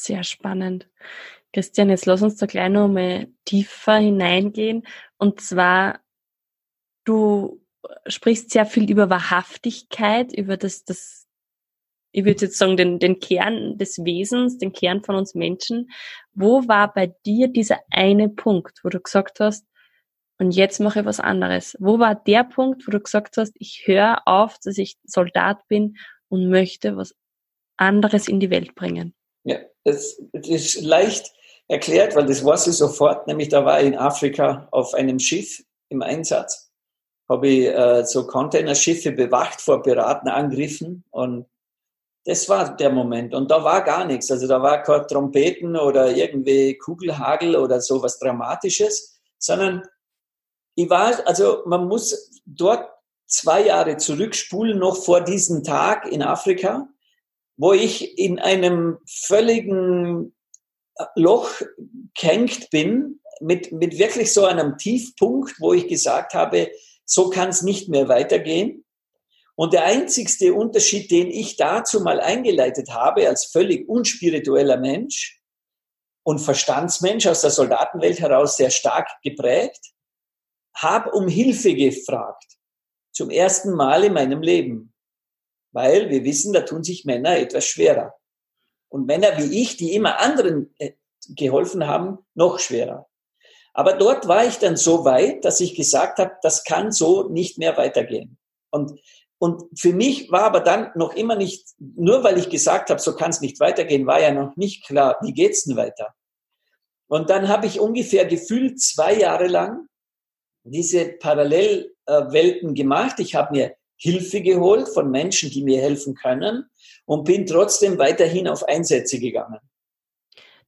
Sehr spannend. Christian, jetzt lass uns da gleich noch mal tiefer hineingehen. Und zwar, du sprichst sehr viel über Wahrhaftigkeit, über das, das ich würde jetzt sagen, den, den Kern des Wesens, den Kern von uns Menschen. Wo war bei dir dieser eine Punkt, wo du gesagt hast, und jetzt mache ich was anderes? Wo war der Punkt, wo du gesagt hast, ich höre auf, dass ich Soldat bin und möchte was anderes in die Welt bringen? Ja, das, das ist leicht erklärt, weil das war sie sofort, nämlich da war ich in Afrika auf einem Schiff im Einsatz, habe ich äh, so Containerschiffe bewacht vor Piratenangriffen und das war der Moment. Und da war gar nichts. Also da war kein Trompeten oder irgendwie Kugelhagel oder so was Dramatisches, sondern ich war, also man muss dort zwei Jahre zurückspulen, noch vor diesem Tag in Afrika, wo ich in einem völligen Loch gehängt bin, mit, mit wirklich so einem Tiefpunkt, wo ich gesagt habe, so kann es nicht mehr weitergehen. Und der einzigste Unterschied, den ich dazu mal eingeleitet habe, als völlig unspiritueller Mensch und Verstandsmensch aus der Soldatenwelt heraus sehr stark geprägt, habe um Hilfe gefragt. Zum ersten Mal in meinem Leben. Weil wir wissen, da tun sich Männer etwas schwerer. Und Männer wie ich, die immer anderen äh, geholfen haben, noch schwerer. Aber dort war ich dann so weit, dass ich gesagt habe, das kann so nicht mehr weitergehen. Und und für mich war aber dann noch immer nicht, nur weil ich gesagt habe, so kann es nicht weitergehen, war ja noch nicht klar, wie geht's denn weiter? Und dann habe ich ungefähr gefühlt zwei Jahre lang diese Parallelwelten gemacht. Ich habe mir Hilfe geholt von Menschen, die mir helfen können und bin trotzdem weiterhin auf Einsätze gegangen.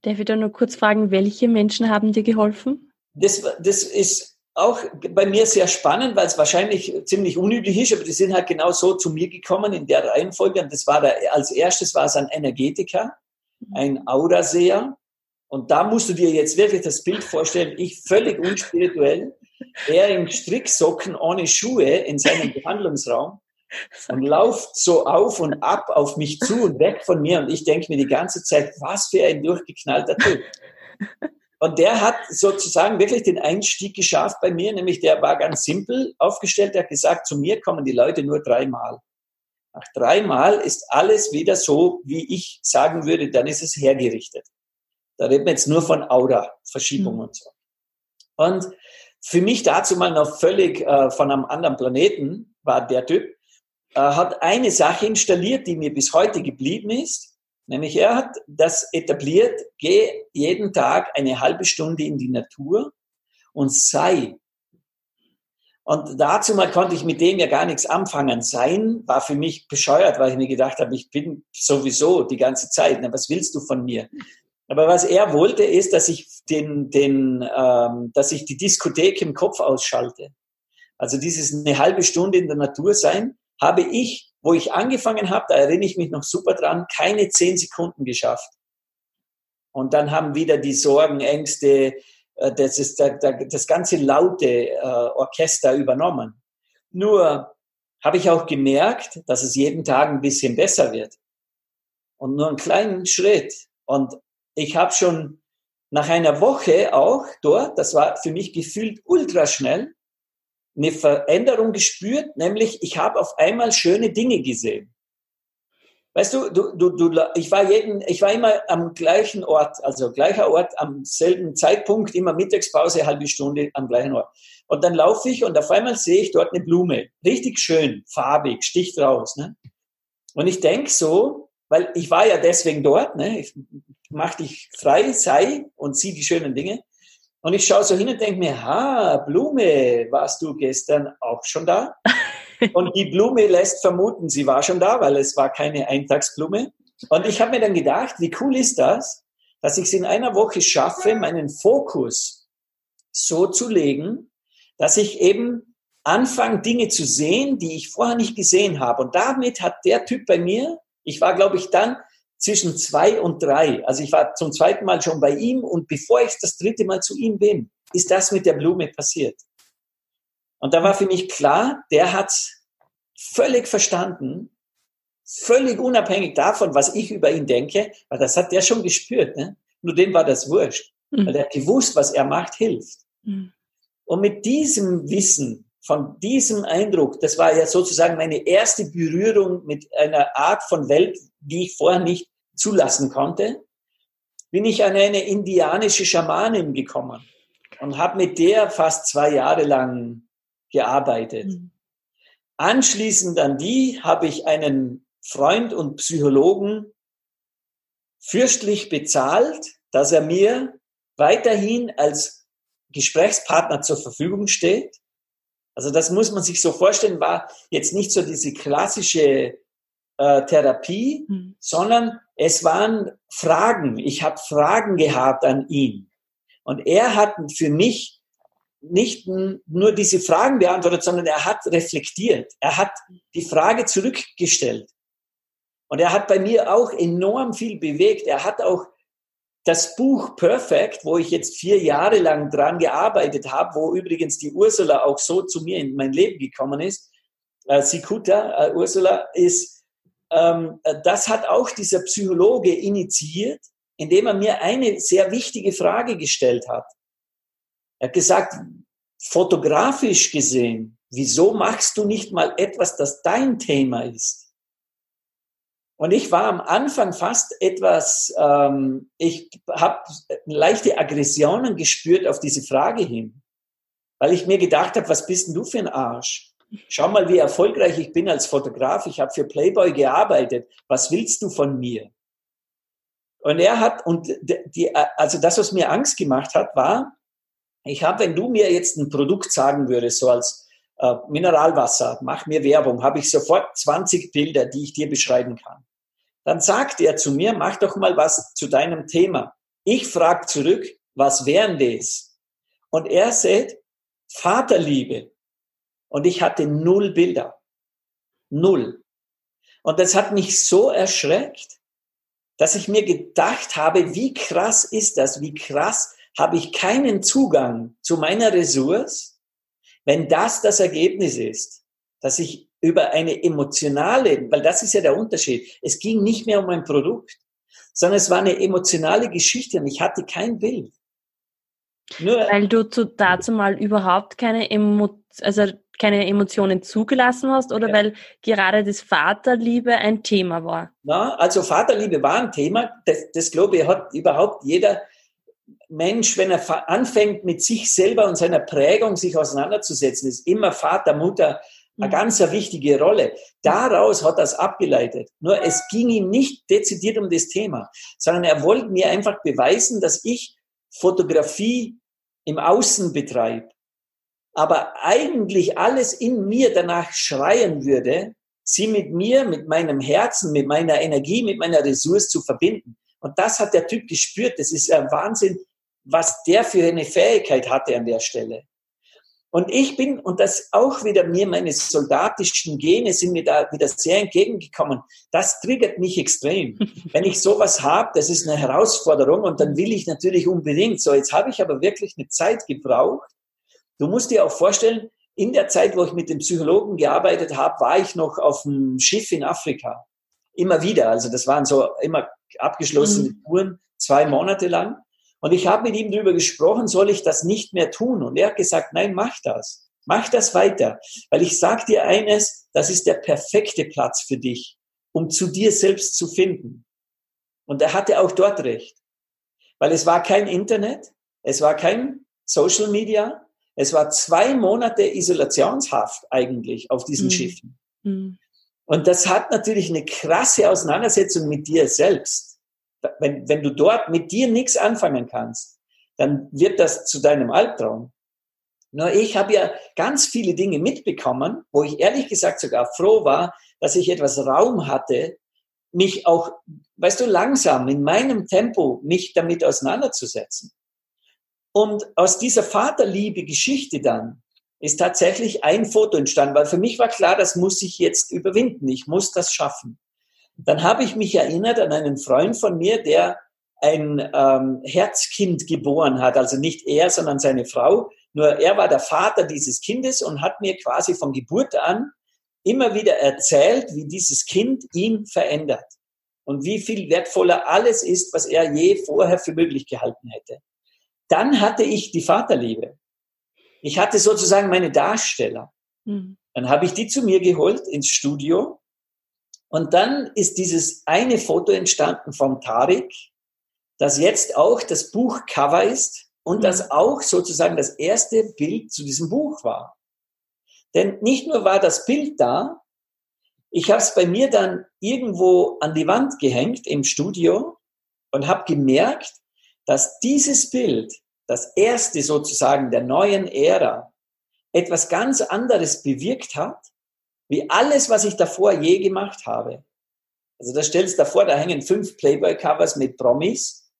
Darf ich da nur kurz fragen, welche Menschen haben dir geholfen? Das, das ist auch bei mir sehr spannend, weil es wahrscheinlich ziemlich unüblich ist, aber die sind halt genau so zu mir gekommen in der Reihenfolge. Und das war der, als erstes war es ein Energetiker, ein Auraseher. Und da musst du dir jetzt wirklich das Bild vorstellen, ich völlig unspirituell, er in Stricksocken ohne Schuhe in seinem Behandlungsraum und lauft so auf und ab auf mich zu und weg von mir. Und ich denke mir die ganze Zeit, was für ein durchgeknallter Typ. Und der hat sozusagen wirklich den Einstieg geschafft bei mir, nämlich der war ganz simpel aufgestellt. Der hat gesagt, zu mir kommen die Leute nur dreimal. Nach dreimal ist alles wieder so, wie ich sagen würde, dann ist es hergerichtet. Da reden wir jetzt nur von Aura-Verschiebung mhm. und so. Und für mich dazu mal noch völlig äh, von einem anderen Planeten war der Typ, äh, hat eine Sache installiert, die mir bis heute geblieben ist. Nämlich er hat das etabliert, geh jeden Tag eine halbe Stunde in die Natur und sei. Und dazu mal konnte ich mit dem ja gar nichts anfangen. Sein war für mich bescheuert, weil ich mir gedacht habe, ich bin sowieso die ganze Zeit. Na, was willst du von mir? Aber was er wollte, ist, dass ich den, den, ähm, dass ich die Diskothek im Kopf ausschalte. Also dieses eine halbe Stunde in der Natur sein, habe ich wo ich angefangen habe, da erinnere ich mich noch super dran, keine zehn Sekunden geschafft. Und dann haben wieder die Sorgen, Ängste, äh, das, ist das ganze laute äh, Orchester übernommen. Nur habe ich auch gemerkt, dass es jeden Tag ein bisschen besser wird. Und nur einen kleinen Schritt. Und ich habe schon nach einer Woche auch dort, das war für mich gefühlt ultraschnell, eine Veränderung gespürt, nämlich ich habe auf einmal schöne Dinge gesehen. Weißt du, du, du, du, ich war jeden, ich war immer am gleichen Ort, also gleicher Ort, am selben Zeitpunkt, immer Mittagspause, halbe Stunde am gleichen Ort. Und dann laufe ich und auf einmal sehe ich dort eine Blume, richtig schön, farbig, sticht raus. Ne? Und ich denke so, weil ich war ja deswegen dort, ne? ich mach dich frei, sei und sieh die schönen Dinge. Und ich schaue so hin und denke mir, ha, Blume, warst du gestern auch schon da? und die Blume lässt vermuten, sie war schon da, weil es war keine Eintagsblume. Und ich habe mir dann gedacht, wie cool ist das, dass ich es in einer Woche schaffe, meinen Fokus so zu legen, dass ich eben anfange, Dinge zu sehen, die ich vorher nicht gesehen habe. Und damit hat der Typ bei mir, ich war, glaube ich, dann zwischen zwei und drei. Also ich war zum zweiten Mal schon bei ihm und bevor ich das dritte Mal zu ihm bin, ist das mit der Blume passiert. Und da war für mich klar, der hat völlig verstanden, Völlig unabhängig davon, was ich über ihn denke, weil das hat der schon gespürt. Ne? Nur dem war das wurscht. Mhm. Weil er gewusst, was er macht, hilft. Mhm. Und mit diesem Wissen, von diesem Eindruck, das war ja sozusagen meine erste Berührung mit einer Art von Welt, die ich vorher nicht zulassen konnte, bin ich an eine indianische Schamanin gekommen und habe mit der fast zwei Jahre lang gearbeitet. Mhm. Anschließend an die habe ich einen Freund und Psychologen fürstlich bezahlt, dass er mir weiterhin als Gesprächspartner zur Verfügung steht. Also das muss man sich so vorstellen, war jetzt nicht so diese klassische äh, Therapie, mhm. sondern es waren Fragen. Ich habe Fragen gehabt an ihn. Und er hat für mich nicht nur diese Fragen beantwortet, sondern er hat reflektiert. Er hat die Frage zurückgestellt. Und er hat bei mir auch enorm viel bewegt. Er hat auch das Buch Perfect, wo ich jetzt vier Jahre lang dran gearbeitet habe, wo übrigens die Ursula auch so zu mir in mein Leben gekommen ist, äh, Sikuta, äh, Ursula, ist, ähm, äh, das hat auch dieser Psychologe initiiert, indem er mir eine sehr wichtige Frage gestellt hat. Er hat gesagt, fotografisch gesehen, wieso machst du nicht mal etwas, das dein Thema ist? Und ich war am Anfang fast etwas, ähm, ich habe leichte Aggressionen gespürt auf diese Frage hin, weil ich mir gedacht habe, was bist denn du für ein Arsch? Schau mal, wie erfolgreich ich bin als Fotograf. Ich habe für Playboy gearbeitet. Was willst du von mir? Und er hat, und die, also das, was mir Angst gemacht hat, war, ich habe, wenn du mir jetzt ein Produkt sagen würdest, so als äh, Mineralwasser, mach mir Werbung, habe ich sofort 20 Bilder, die ich dir beschreiben kann. Dann sagt er zu mir, mach doch mal was zu deinem Thema. Ich frage zurück, was wären das? Und er sagt, Vaterliebe. Und ich hatte null Bilder. Null. Und das hat mich so erschreckt, dass ich mir gedacht habe, wie krass ist das? Wie krass habe ich keinen Zugang zu meiner Ressource, wenn das das Ergebnis ist, dass ich über eine emotionale, weil das ist ja der Unterschied. Es ging nicht mehr um ein Produkt, sondern es war eine emotionale Geschichte und ich hatte kein Bild. Nur weil du zu, dazu mal überhaupt keine Emo, also keine Emotionen zugelassen hast oder ja. weil gerade das Vaterliebe ein Thema war? Na, also Vaterliebe war ein Thema. Das, das glaube ich hat überhaupt jeder Mensch, wenn er anfängt mit sich selber und seiner Prägung sich auseinanderzusetzen, ist immer Vater, Mutter, eine ganz wichtige Rolle. Daraus hat er es abgeleitet. Nur es ging ihm nicht dezidiert um das Thema, sondern er wollte mir einfach beweisen, dass ich Fotografie im Außen betreibe. Aber eigentlich alles in mir danach schreien würde, sie mit mir, mit meinem Herzen, mit meiner Energie, mit meiner Ressource zu verbinden. Und das hat der Typ gespürt. Das ist ein Wahnsinn, was der für eine Fähigkeit hatte an der Stelle. Und ich bin, und das auch wieder mir, meine soldatischen Gene sind mir da wieder sehr entgegengekommen. Das triggert mich extrem. Wenn ich sowas habe, das ist eine Herausforderung und dann will ich natürlich unbedingt. So, jetzt habe ich aber wirklich eine Zeit gebraucht. Du musst dir auch vorstellen, in der Zeit, wo ich mit dem Psychologen gearbeitet habe, war ich noch auf dem Schiff in Afrika. Immer wieder. Also das waren so immer abgeschlossene mhm. Touren, zwei Monate lang. Und ich habe mit ihm darüber gesprochen, soll ich das nicht mehr tun? Und er hat gesagt, nein, mach das. Mach das weiter. Weil ich sage dir eines, das ist der perfekte Platz für dich, um zu dir selbst zu finden. Und er hatte auch dort recht. Weil es war kein Internet, es war kein Social Media, es war zwei Monate Isolationshaft eigentlich auf diesen mhm. Schiffen. Mhm. Und das hat natürlich eine krasse Auseinandersetzung mit dir selbst wenn, wenn du dort mit dir nichts anfangen kannst, dann wird das zu deinem Albtraum. Nur ich habe ja ganz viele Dinge mitbekommen, wo ich ehrlich gesagt sogar froh war, dass ich etwas Raum hatte, mich auch, weißt du, langsam in meinem Tempo mich damit auseinanderzusetzen. Und aus dieser Vaterliebe-Geschichte dann ist tatsächlich ein Foto entstanden, weil für mich war klar, das muss ich jetzt überwinden. Ich muss das schaffen. Dann habe ich mich erinnert an einen Freund von mir, der ein ähm, Herzkind geboren hat. Also nicht er, sondern seine Frau. Nur er war der Vater dieses Kindes und hat mir quasi von Geburt an immer wieder erzählt, wie dieses Kind ihn verändert und wie viel wertvoller alles ist, was er je vorher für möglich gehalten hätte. Dann hatte ich die Vaterliebe. Ich hatte sozusagen meine Darsteller. Mhm. Dann habe ich die zu mir geholt ins Studio und dann ist dieses eine Foto entstanden vom Tarik, das jetzt auch das Buchcover ist und mhm. das auch sozusagen das erste Bild zu diesem Buch war. Denn nicht nur war das Bild da, ich habe es bei mir dann irgendwo an die Wand gehängt im Studio und habe gemerkt, dass dieses Bild, das erste sozusagen der neuen Ära, etwas ganz anderes bewirkt hat, wie alles, was ich davor je gemacht habe. Also da stellst du davor, da hängen fünf Playboy-Covers mit Promis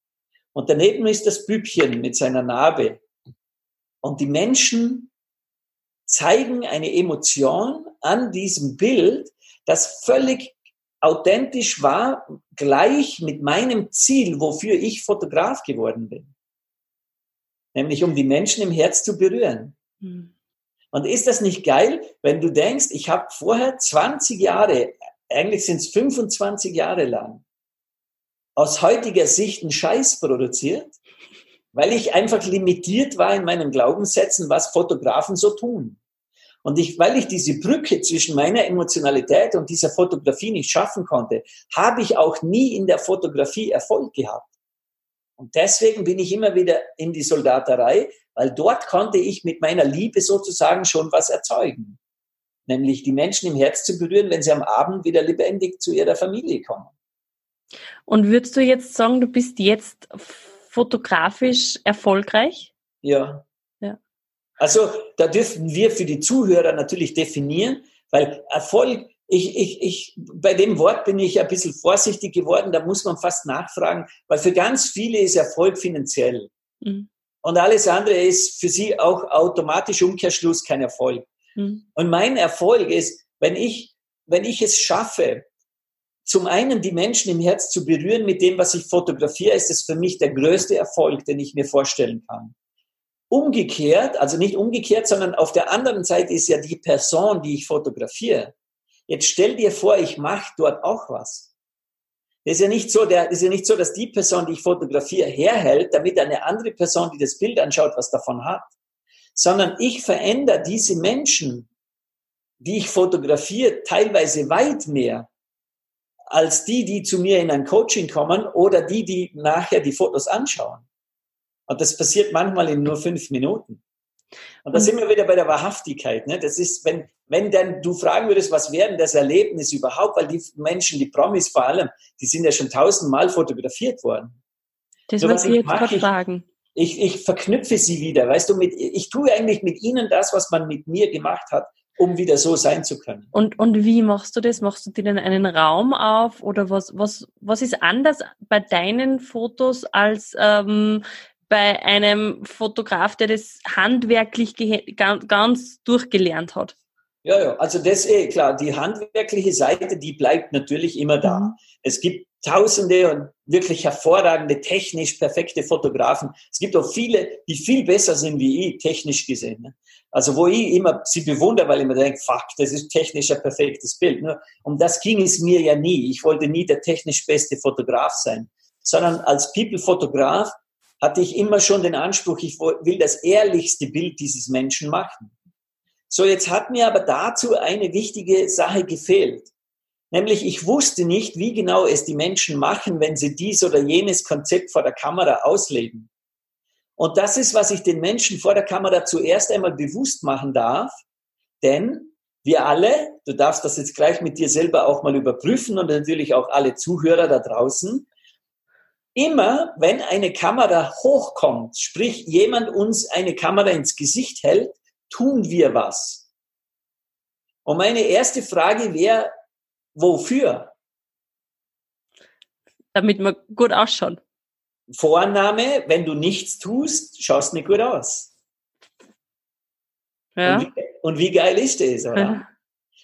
und daneben ist das Bübchen mit seiner Narbe. Und die Menschen zeigen eine Emotion an diesem Bild, das völlig authentisch war, gleich mit meinem Ziel, wofür ich Fotograf geworden bin. Nämlich um die Menschen im Herz zu berühren. Mhm. Und ist das nicht geil, wenn du denkst, ich habe vorher 20 Jahre, eigentlich sind es 25 Jahre lang, aus heutiger Sicht einen Scheiß produziert, weil ich einfach limitiert war in meinen Glaubenssätzen, was Fotografen so tun. Und ich, weil ich diese Brücke zwischen meiner Emotionalität und dieser Fotografie nicht schaffen konnte, habe ich auch nie in der Fotografie Erfolg gehabt. Und deswegen bin ich immer wieder in die Soldaterei, weil dort konnte ich mit meiner Liebe sozusagen schon was erzeugen. Nämlich die Menschen im Herz zu berühren, wenn sie am Abend wieder lebendig zu ihrer Familie kommen. Und würdest du jetzt sagen, du bist jetzt fotografisch erfolgreich? Ja. ja. Also da dürfen wir für die Zuhörer natürlich definieren, weil Erfolg, ich, ich, ich, bei dem Wort bin ich ein bisschen vorsichtig geworden, da muss man fast nachfragen, weil für ganz viele ist Erfolg finanziell. Mhm. Und alles andere ist für sie auch automatisch Umkehrschluss kein Erfolg. Mhm. Und mein Erfolg ist, wenn ich, wenn ich es schaffe, zum einen die Menschen im Herz zu berühren mit dem, was ich fotografiere, ist es für mich der größte Erfolg, den ich mir vorstellen kann. Umgekehrt, also nicht umgekehrt, sondern auf der anderen Seite ist ja die Person, die ich fotografiere. Jetzt stell dir vor, ich mache dort auch was. Ist ja nicht so, der, ist ja nicht so, dass die Person, die ich fotografiere, herhält, damit eine andere Person, die das Bild anschaut, was davon hat. Sondern ich verändere diese Menschen, die ich fotografiere, teilweise weit mehr als die, die zu mir in ein Coaching kommen oder die, die nachher die Fotos anschauen. Und das passiert manchmal in nur fünf Minuten. Und da sind wir wieder bei der Wahrhaftigkeit. Ne? Das ist, wenn, wenn dann du fragen würdest, was wäre denn das Erlebnis überhaupt, weil die Menschen, die Promis vor allem, die sind ja schon tausendmal fotografiert worden. Das wollte ich jetzt gerade fragen. Ich, ich verknüpfe sie wieder, weißt du, mit, ich tue eigentlich mit ihnen das, was man mit mir gemacht hat, um wieder so sein zu können. Und, und wie machst du das? Machst du dir denn einen Raum auf oder was, was, was ist anders bei deinen Fotos als ähm, bei einem Fotograf, der das handwerklich ganz durchgelernt hat. Ja, ja, also das eh klar, die handwerkliche Seite, die bleibt natürlich immer da. Mhm. Es gibt tausende und wirklich hervorragende, technisch perfekte Fotografen. Es gibt auch viele, die viel besser sind wie ich, technisch gesehen. Ne? Also wo ich immer sie bewundere, weil ich mir denke, fuck, das ist technisch ein perfektes Bild. Ne? Um das ging es mir ja nie. Ich wollte nie der technisch beste Fotograf sein, sondern als People-Fotograf hatte ich immer schon den Anspruch, ich will das ehrlichste Bild dieses Menschen machen. So, jetzt hat mir aber dazu eine wichtige Sache gefehlt. Nämlich, ich wusste nicht, wie genau es die Menschen machen, wenn sie dies oder jenes Konzept vor der Kamera ausleben. Und das ist, was ich den Menschen vor der Kamera zuerst einmal bewusst machen darf. Denn wir alle, du darfst das jetzt gleich mit dir selber auch mal überprüfen und natürlich auch alle Zuhörer da draußen, Immer wenn eine Kamera hochkommt, sprich jemand uns eine Kamera ins Gesicht hält, tun wir was. Und meine erste Frage wäre, wofür? Damit man gut ausschaut. Vorname, wenn du nichts tust, schaust nicht gut aus. Ja. Und, wie, und wie geil ist das, oder? Ja.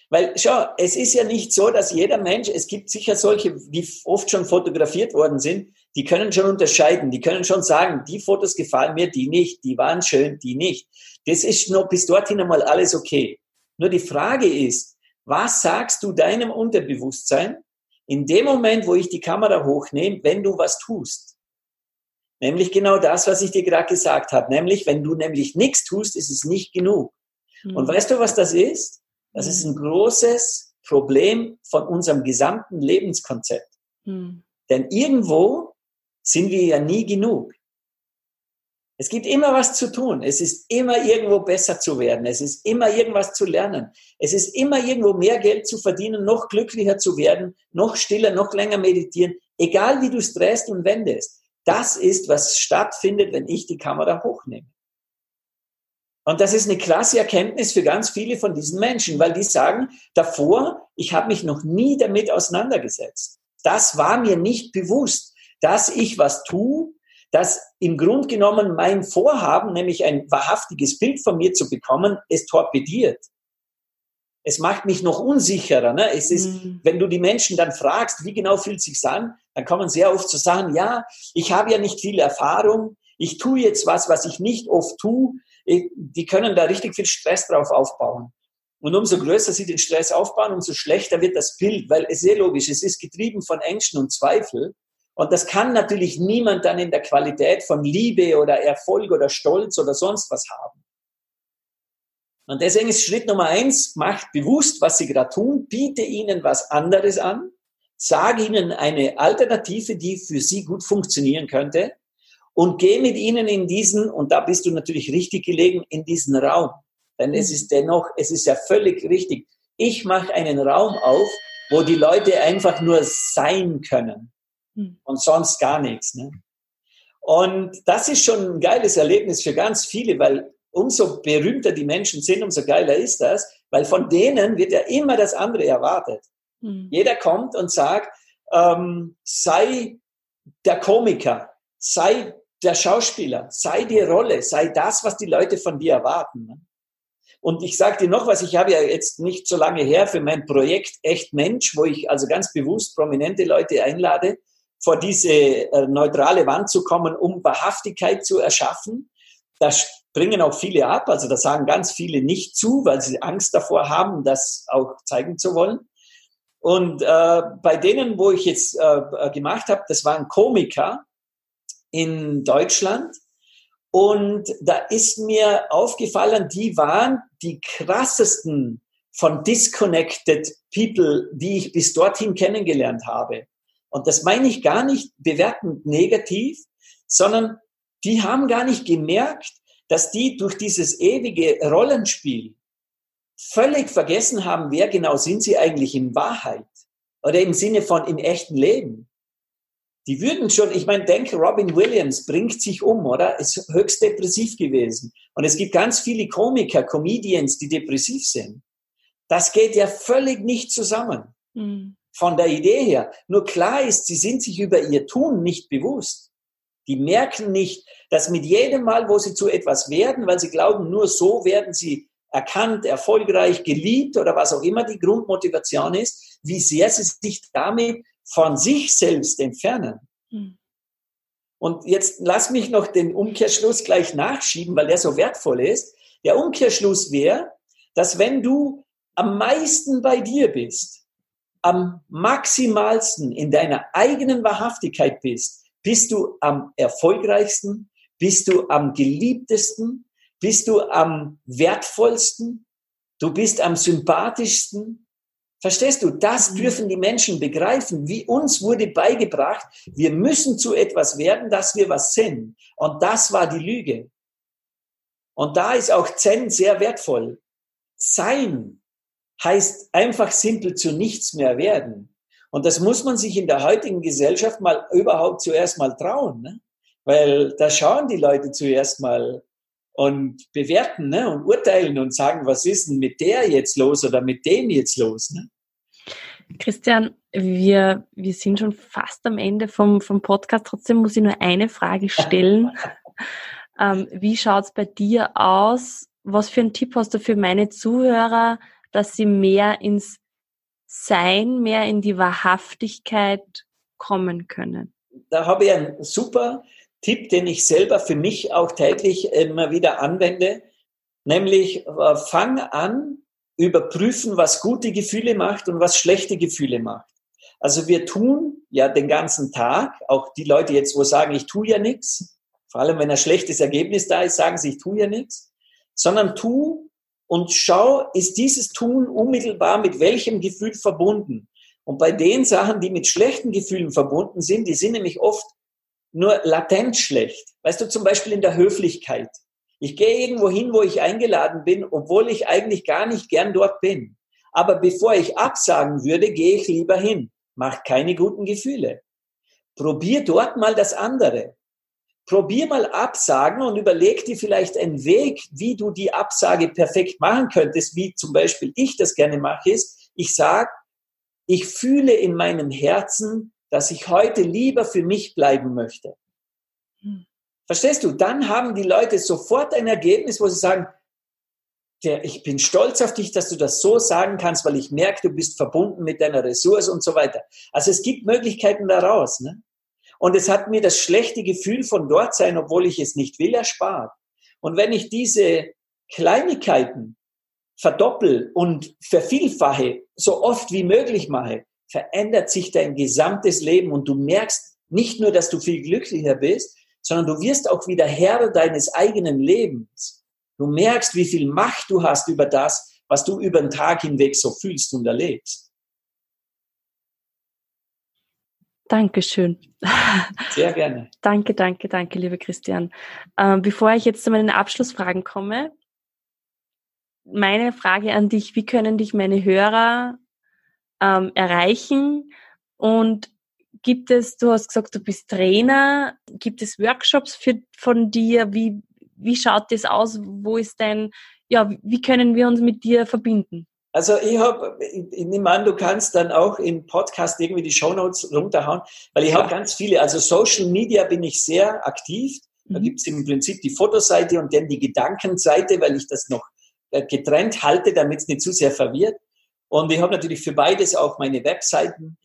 Weil, schau, es ist ja nicht so, dass jeder Mensch, es gibt sicher solche, die oft schon fotografiert worden sind, die können schon unterscheiden, die können schon sagen, die Fotos gefallen mir, die nicht, die waren schön, die nicht. Das ist nur bis dorthin einmal alles okay. Nur die Frage ist, Was sagst du deinem Unterbewusstsein in dem Moment, wo ich die Kamera hochnehme, wenn du was tust? Nämlich genau das, was ich dir gerade gesagt habe. Nämlich, wenn du nämlich nichts tust, ist es nicht genug. Mhm. Und weißt du, was das ist? Das ist ein großes Problem von unserem gesamten Lebenskonzept. Mhm. Denn irgendwo sind wir ja nie genug. Es gibt immer was zu tun. Es ist immer irgendwo besser zu werden. Es ist immer irgendwas zu lernen. Es ist immer irgendwo mehr Geld zu verdienen, noch glücklicher zu werden, noch stiller, noch länger meditieren. Egal wie du es drehst und wendest. Das ist, was stattfindet, wenn ich die Kamera hochnehme. Und das ist eine klasse Erkenntnis für ganz viele von diesen Menschen, weil die sagen davor, ich habe mich noch nie damit auseinandergesetzt. Das war mir nicht bewusst, dass ich was tue, dass im Grunde genommen mein Vorhaben, nämlich ein wahrhaftiges Bild von mir zu bekommen, es torpediert. Es macht mich noch unsicherer. Ne? Es ist, mhm. wenn du die Menschen dann fragst, wie genau fühlt sich's an, dann kommen sehr oft zu sagen, ja, ich habe ja nicht viel Erfahrung, ich tue jetzt was, was ich nicht oft tue. Die können da richtig viel Stress drauf aufbauen. Und umso größer sie den Stress aufbauen, umso schlechter wird das Bild, weil es sehr logisch, es ist getrieben von Ängsten und Zweifel. Und das kann natürlich niemand dann in der Qualität von Liebe oder Erfolg oder Stolz oder sonst was haben. Und deswegen ist Schritt Nummer eins, macht bewusst, was Sie gerade tun, biete Ihnen was anderes an, sage Ihnen eine Alternative, die für Sie gut funktionieren könnte und geh mit Ihnen in diesen, und da bist du natürlich richtig gelegen, in diesen Raum. Denn es ist dennoch, es ist ja völlig richtig. Ich mache einen Raum auf, wo die Leute einfach nur sein können. Hm. und sonst gar nichts. Ne? Und das ist schon ein geiles Erlebnis für ganz viele, weil umso berühmter die Menschen sind, umso geiler ist das, weil von denen wird ja immer das andere erwartet. Mhm. Jeder kommt und sagt, ähm, sei der Komiker, sei der Schauspieler, sei die Rolle, sei das, was die Leute von dir erwarten. Ne? Und ich sage dir noch was, ich habe ja jetzt nicht so lange her für mein Projekt Echt Mensch, wo ich also ganz bewusst prominente Leute einlade, vor diese äh, neutrale Wand zu kommen, um Wahrhaftigkeit zu erschaffen. Da springen auch viele ab, also da sagen ganz viele nicht zu, weil sie Angst davor haben, das auch zeigen zu wollen. Und äh, bei denen, wo ich jetzt äh, äh gemacht habe, das waren Komiker in Deutschland. Und da ist mir aufgefallen, die waren die krassesten von disconnected people, die ich bis dorthin kennengelernt habe. Und das meine ich gar nicht bewertend negativ, sondern die haben gar nicht gemerkt, dass die durch dieses ewige Rollenspiel völlig vergessen haben, wer genau sind sie eigentlich in Wahrheit oder im Sinne von im echten Leben. Die würden schon, ich meine, denke, Robin Williams bringt sich um, oder? Ist höchst depressiv gewesen. Und es gibt ganz viele Komiker, Comedians, die depressiv sind. Das geht ja völlig nicht zusammen. Mhm von der Idee her. Nur klar ist, sie sind sich über ihr Tun nicht bewusst. Die merken nicht, dass mit jedem Mal, wo sie zu etwas werden, weil sie glauben, nur so werden sie erkannt, erfolgreich, geliebt oder was auch immer die Grundmotivation ist, wie sehr sie sich damit von sich selbst entfernen. Mhm. Und jetzt lass mich noch den Umkehrschluss gleich nachschieben, weil der so wertvoll ist. Der Umkehrschluss wäre, dass wenn du am meisten bei dir bist, am maximalsten in deiner eigenen Wahrhaftigkeit bist, bist du am erfolgreichsten, bist du am geliebtesten, bist du am wertvollsten, du bist am sympathischsten. Verstehst du? Das mhm. dürfen die Menschen begreifen. Wie uns wurde beigebracht, wir müssen zu etwas werden, dass wir was sind. Und das war die Lüge. Und da ist auch Zen sehr wertvoll. Sein heißt einfach simpel zu nichts mehr werden. Und das muss man sich in der heutigen Gesellschaft mal überhaupt zuerst mal trauen. Ne? Weil da schauen die Leute zuerst mal und bewerten ne? und urteilen und sagen, was ist denn mit der jetzt los oder mit dem jetzt los? Ne? Christian, wir, wir sind schon fast am Ende vom, vom Podcast. Trotzdem muss ich nur eine Frage stellen. ähm, wie schaut's bei dir aus? Was für einen Tipp hast du für meine Zuhörer? Dass sie mehr ins Sein, mehr in die Wahrhaftigkeit kommen können? Da habe ich einen super Tipp, den ich selber für mich auch täglich immer wieder anwende, nämlich äh, fang an, überprüfen, was gute Gefühle macht und was schlechte Gefühle macht. Also wir tun ja den ganzen Tag, auch die Leute jetzt, wo sagen, ich tue ja nichts, vor allem wenn ein schlechtes Ergebnis da ist, sagen sie, ich tue ja nichts, sondern tu und schau, ist dieses Tun unmittelbar mit welchem Gefühl verbunden? Und bei den Sachen, die mit schlechten Gefühlen verbunden sind, die sind nämlich oft nur latent schlecht. Weißt du, zum Beispiel in der Höflichkeit. Ich gehe irgendwo hin, wo ich eingeladen bin, obwohl ich eigentlich gar nicht gern dort bin. Aber bevor ich absagen würde, gehe ich lieber hin. Macht keine guten Gefühle. Probier dort mal das andere. Probier mal absagen und überleg dir vielleicht einen Weg, wie du die Absage perfekt machen könntest, wie zum Beispiel ich das gerne mache, ist, ich sage, ich fühle in meinem Herzen, dass ich heute lieber für mich bleiben möchte. Hm. Verstehst du? Dann haben die Leute sofort ein Ergebnis, wo sie sagen, der, ich bin stolz auf dich, dass du das so sagen kannst, weil ich merke, du bist verbunden mit deiner Ressource und so weiter. Also es gibt Möglichkeiten daraus. Ne? Und es hat mir das schlechte Gefühl von dort sein, obwohl ich es nicht will, erspart. Und wenn ich diese Kleinigkeiten verdoppel und vervielfache, so oft wie möglich mache, verändert sich dein gesamtes Leben und du merkst nicht nur, dass du viel glücklicher bist, sondern du wirst auch wieder Herr deines eigenen Lebens. Du merkst, wie viel Macht du hast über das, was du über den Tag hinweg so fühlst und erlebst. Dankeschön. Sehr gerne. danke, danke, danke, liebe Christian. Ähm, bevor ich jetzt zu meinen Abschlussfragen komme, meine Frage an dich, wie können dich meine Hörer ähm, erreichen und Gibt es, du hast gesagt, du bist Trainer, gibt es Workshops für, von dir? Wie, wie schaut das aus? Wo ist dein, ja, wie können wir uns mit dir verbinden? Also ich habe, ich, ich nehme an, du kannst dann auch im Podcast irgendwie die Shownotes runterhauen, weil ich ja. habe ganz viele, also Social Media bin ich sehr aktiv. Da mhm. gibt es im Prinzip die Fotoseite und dann die Gedankenseite, weil ich das noch äh, getrennt halte, damit es nicht zu sehr verwirrt. Und ich habe natürlich für beides auch meine Webseiten.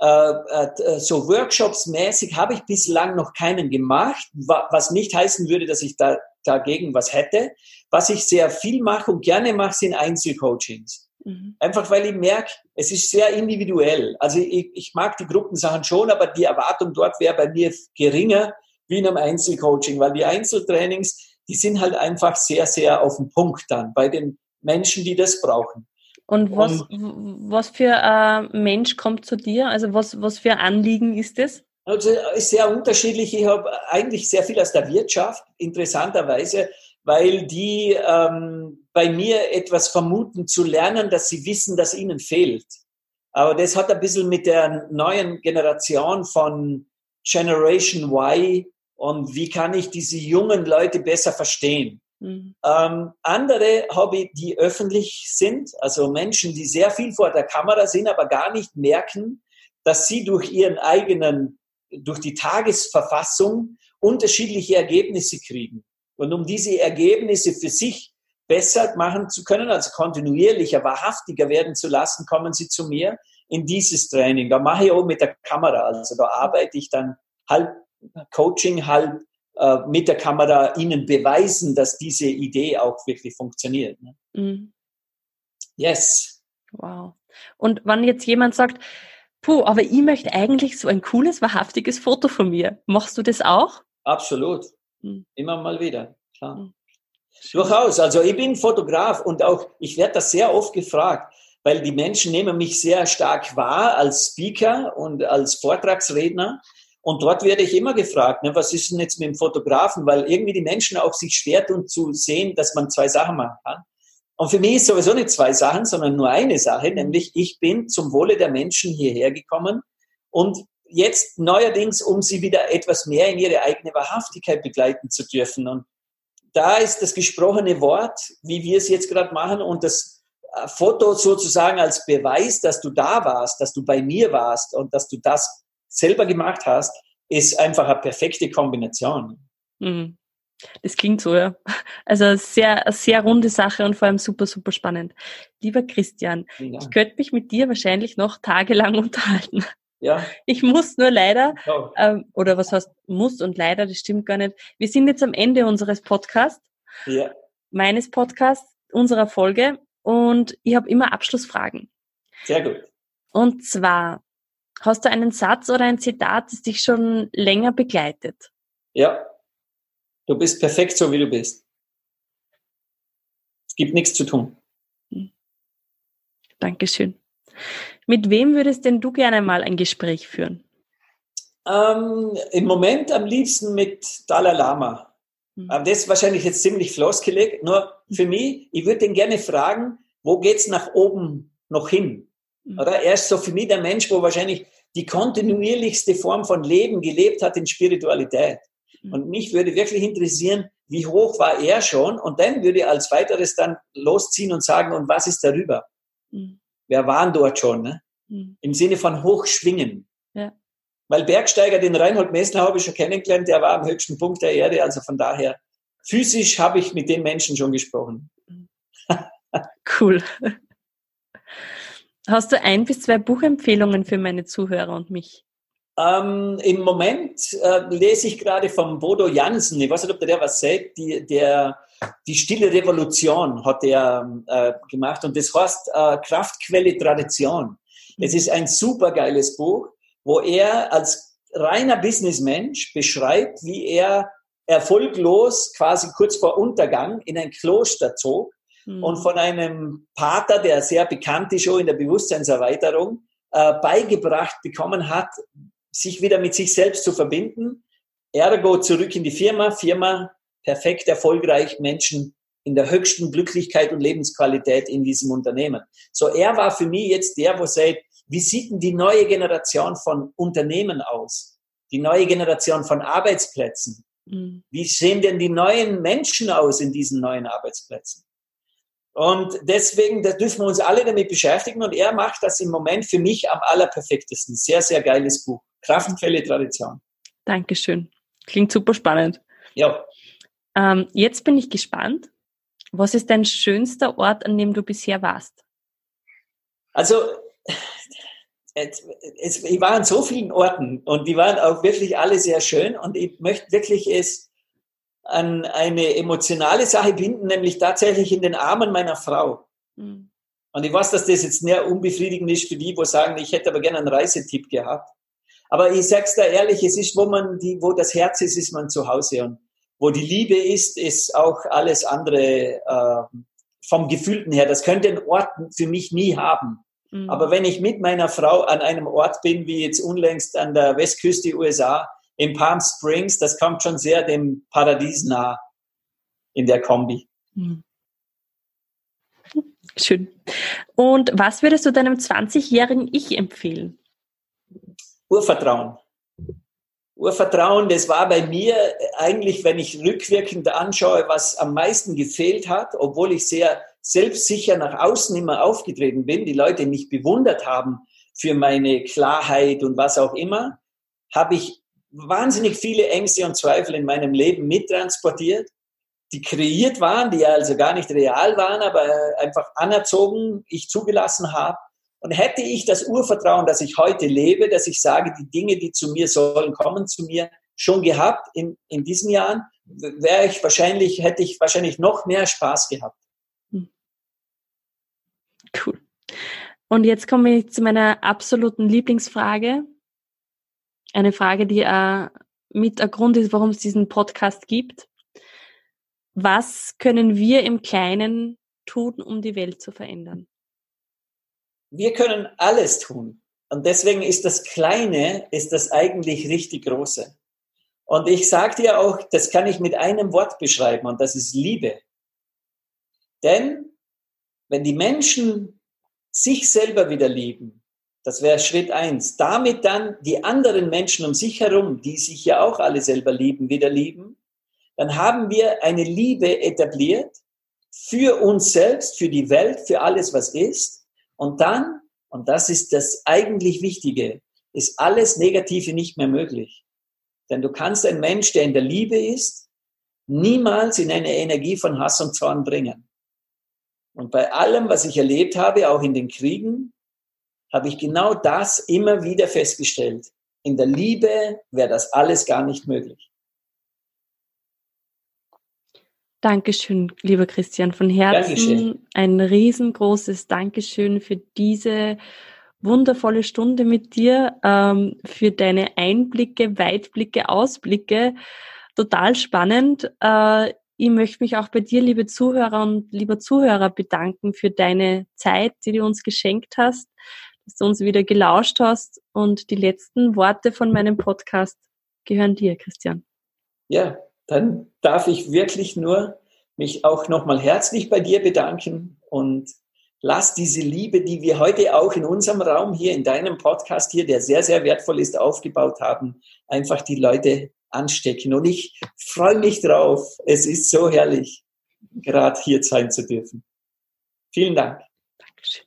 Äh, äh, so Workshops mäßig habe ich bislang noch keinen gemacht, was nicht heißen würde, dass ich da dagegen was hätte. Was ich sehr viel mache und gerne mache, sind Einzelcoachings. Mhm. Einfach weil ich merke, es ist sehr individuell. Also ich, ich mag die Gruppensachen schon, aber die Erwartung dort wäre bei mir geringer wie in einem Einzelcoaching, weil die Einzeltrainings, die sind halt einfach sehr, sehr auf den Punkt dann bei den Menschen, die das brauchen. Und was, und, was für ein Mensch kommt zu dir? Also was, was für Anliegen ist das? Also ist sehr unterschiedlich. Ich habe eigentlich sehr viel aus der Wirtschaft, interessanterweise, weil die ähm, bei mir etwas vermuten zu lernen, dass sie wissen, dass ihnen fehlt. Aber das hat ein bisschen mit der neuen Generation von Generation Y und wie kann ich diese jungen Leute besser verstehen. Mhm. Ähm, andere ich, die öffentlich sind, also Menschen, die sehr viel vor der Kamera sind, aber gar nicht merken, dass sie durch ihren eigenen, durch die Tagesverfassung unterschiedliche Ergebnisse kriegen. Und um diese Ergebnisse für sich besser machen zu können, also kontinuierlicher, wahrhaftiger werden zu lassen, kommen sie zu mir in dieses Training. Da mache ich auch mit der Kamera, also da arbeite ich dann halb Coaching, halb äh, mit der Kamera ihnen beweisen, dass diese Idee auch wirklich funktioniert. Ne? Mhm. Yes. Wow. Und wenn jetzt jemand sagt, puh, aber ich möchte eigentlich so ein cooles, wahrhaftiges Foto von mir, machst du das auch? Absolut. Mhm. Immer mal wieder, klar. Mhm. Durchaus. Also ich bin Fotograf und auch, ich werde das sehr oft gefragt, weil die Menschen nehmen mich sehr stark wahr als Speaker und als Vortragsredner. Und dort werde ich immer gefragt, ne, was ist denn jetzt mit dem Fotografen? Weil irgendwie die Menschen auch sich schwer tun zu sehen, dass man zwei Sachen machen kann. Und für mich ist sowieso nicht zwei Sachen, sondern nur eine Sache, nämlich ich bin zum Wohle der Menschen hierher gekommen und jetzt neuerdings, um sie wieder etwas mehr in ihre eigene Wahrhaftigkeit begleiten zu dürfen. Und da ist das gesprochene Wort, wie wir es jetzt gerade machen, und das äh, Foto sozusagen als Beweis, dass du da warst, dass du bei mir warst und dass du das selber gemacht hast, ist einfach eine perfekte Kombination. Mhm. Das klingt so, ja. Also sehr, sehr runde Sache und vor allem super, super spannend. Lieber Christian, ja. ich könnte mich mit dir wahrscheinlich noch tagelang unterhalten. Ja. Ich muss nur leider, oh. ähm, oder was heißt muss und leider, das stimmt gar nicht. Wir sind jetzt am Ende unseres Podcasts, ja. meines Podcasts, unserer Folge. und ich habe immer Abschlussfragen. Sehr gut. Und zwar, hast du einen Satz oder ein Zitat, das dich schon länger begleitet? Ja. Du bist perfekt so, wie du bist. Es gibt nichts zu tun. Hm. Dankeschön. Mit wem würdest denn du gerne mal ein Gespräch führen? Ähm, Im Moment am liebsten mit Dalai Lama. Mhm. Das ist wahrscheinlich jetzt ziemlich floskelig, nur für mich, ich würde den gerne fragen, wo geht's nach oben noch hin? Mhm. Oder? Er ist so für mich der Mensch, wo wahrscheinlich die kontinuierlichste Form von Leben gelebt hat in Spiritualität. Mhm. Und mich würde wirklich interessieren, wie hoch war er schon? Und dann würde ich als weiteres dann losziehen und sagen, und was ist darüber? Mhm. Wer waren dort schon? Ne? Mhm. Im Sinne von hochschwingen. Ja. Weil Bergsteiger, den Reinhold Messner habe ich schon kennengelernt, der war am höchsten Punkt der Erde. Also von daher, physisch habe ich mit den Menschen schon gesprochen. cool. Hast du ein bis zwei Buchempfehlungen für meine Zuhörer und mich? Ähm, Im Moment äh, lese ich gerade von Bodo Jansen, ich weiß nicht, ob der was sagt, die, der, die stille Revolution hat er äh, gemacht und das heißt äh, Kraftquelle Tradition. Es ist ein super geiles Buch wo er als reiner Businessmensch beschreibt, wie er erfolglos quasi kurz vor Untergang in ein Kloster zog mhm. und von einem Pater, der sehr bekannt ist schon in der Bewusstseinserweiterung, äh, beigebracht bekommen hat, sich wieder mit sich selbst zu verbinden. Ergo zurück in die Firma, Firma perfekt erfolgreich, Menschen in der höchsten Glücklichkeit und Lebensqualität in diesem Unternehmen. So er war für mich jetzt der, wo sagt, wie sieht denn die neue Generation von Unternehmen aus? Die neue Generation von Arbeitsplätzen? Mhm. Wie sehen denn die neuen Menschen aus in diesen neuen Arbeitsplätzen? Und deswegen, da dürfen wir uns alle damit beschäftigen. Und er macht das im Moment für mich am allerperfektesten. Sehr, sehr geiles Buch. Kraftquelle Tradition. Dankeschön. Klingt super spannend. Ja. Ähm, jetzt bin ich gespannt. Was ist dein schönster Ort, an dem du bisher warst? Also es, ich war an so vielen Orten und die waren auch wirklich alle sehr schön und ich möchte wirklich es an eine emotionale Sache binden, nämlich tatsächlich in den Armen meiner Frau. Mhm. Und ich weiß, dass das jetzt näher unbefriedigend ist für die, wo sagen, ich hätte aber gerne einen Reisetipp gehabt. Aber ich sag's da ehrlich, es ist, wo man die, wo das Herz ist, ist man zu Hause und wo die Liebe ist, ist auch alles andere äh, vom Gefühlten her. Das könnte ein Ort für mich nie haben. Mhm. Aber wenn ich mit meiner Frau an einem Ort bin, wie jetzt unlängst an der Westküste USA, in Palm Springs, das kommt schon sehr dem Paradies nah in der Kombi. Mhm. Schön. Und was würdest du deinem 20-jährigen Ich empfehlen? Urvertrauen. Urvertrauen, das war bei mir eigentlich, wenn ich rückwirkend anschaue, was am meisten gefehlt hat, obwohl ich sehr selbstsicher nach außen immer aufgetreten bin, die Leute mich bewundert haben für meine Klarheit und was auch immer, habe ich wahnsinnig viele Ängste und Zweifel in meinem Leben mittransportiert, die kreiert waren, die also gar nicht real waren, aber einfach anerzogen, ich zugelassen habe. Und hätte ich das Urvertrauen, dass ich heute lebe, dass ich sage, die Dinge, die zu mir sollen, kommen zu mir, schon gehabt in, in diesen Jahren, wäre ich wahrscheinlich, hätte ich wahrscheinlich noch mehr Spaß gehabt. Cool. Und jetzt komme ich zu meiner absoluten Lieblingsfrage. Eine Frage, die äh, mit der Grund ist, warum es diesen Podcast gibt. Was können wir im Kleinen tun, um die Welt zu verändern? Wir können alles tun. Und deswegen ist das Kleine, ist das eigentlich richtig Große. Und ich sage dir auch, das kann ich mit einem Wort beschreiben und das ist Liebe. Denn wenn die Menschen sich selber wieder lieben, das wäre Schritt eins, damit dann die anderen Menschen um sich herum, die sich ja auch alle selber lieben, wieder lieben, dann haben wir eine Liebe etabliert für uns selbst, für die Welt, für alles, was ist. Und dann, und das ist das eigentlich Wichtige, ist alles Negative nicht mehr möglich. Denn du kannst einen Mensch, der in der Liebe ist, niemals in eine Energie von Hass und Zorn bringen. Und bei allem, was ich erlebt habe, auch in den Kriegen, habe ich genau das immer wieder festgestellt. In der Liebe wäre das alles gar nicht möglich. Dankeschön, lieber Christian, von Herzen. Dankeschön. Ein riesengroßes Dankeschön für diese wundervolle Stunde mit dir, ähm, für deine Einblicke, Weitblicke, Ausblicke. Total spannend. Äh, ich möchte mich auch bei dir, liebe Zuhörer und lieber Zuhörer, bedanken für deine Zeit, die du uns geschenkt hast, dass du uns wieder gelauscht hast. Und die letzten Worte von meinem Podcast gehören dir, Christian. Ja, dann darf ich wirklich nur mich auch nochmal herzlich bei dir bedanken und lass diese Liebe, die wir heute auch in unserem Raum hier, in deinem Podcast hier, der sehr, sehr wertvoll ist, aufgebaut haben, einfach die Leute anstecken. Und ich freue mich drauf. Es ist so herrlich, gerade hier sein zu dürfen. Vielen Dank. Dankeschön.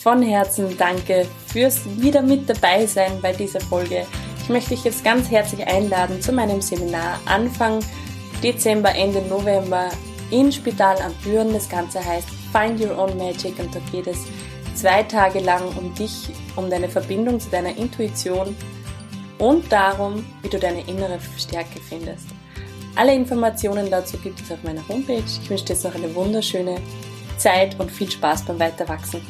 Von Herzen danke fürs wieder mit dabei sein bei dieser Folge. Ich möchte dich jetzt ganz herzlich einladen zu meinem Seminar Anfang Dezember, Ende November in Spital am Büren. Das Ganze heißt Find Your Own Magic und da geht es zwei Tage lang um dich, um deine Verbindung zu deiner Intuition und darum, wie du deine innere Stärke findest. Alle Informationen dazu gibt es auf meiner Homepage. Ich wünsche dir jetzt noch eine wunderschöne Zeit und viel Spaß beim Weiterwachsen.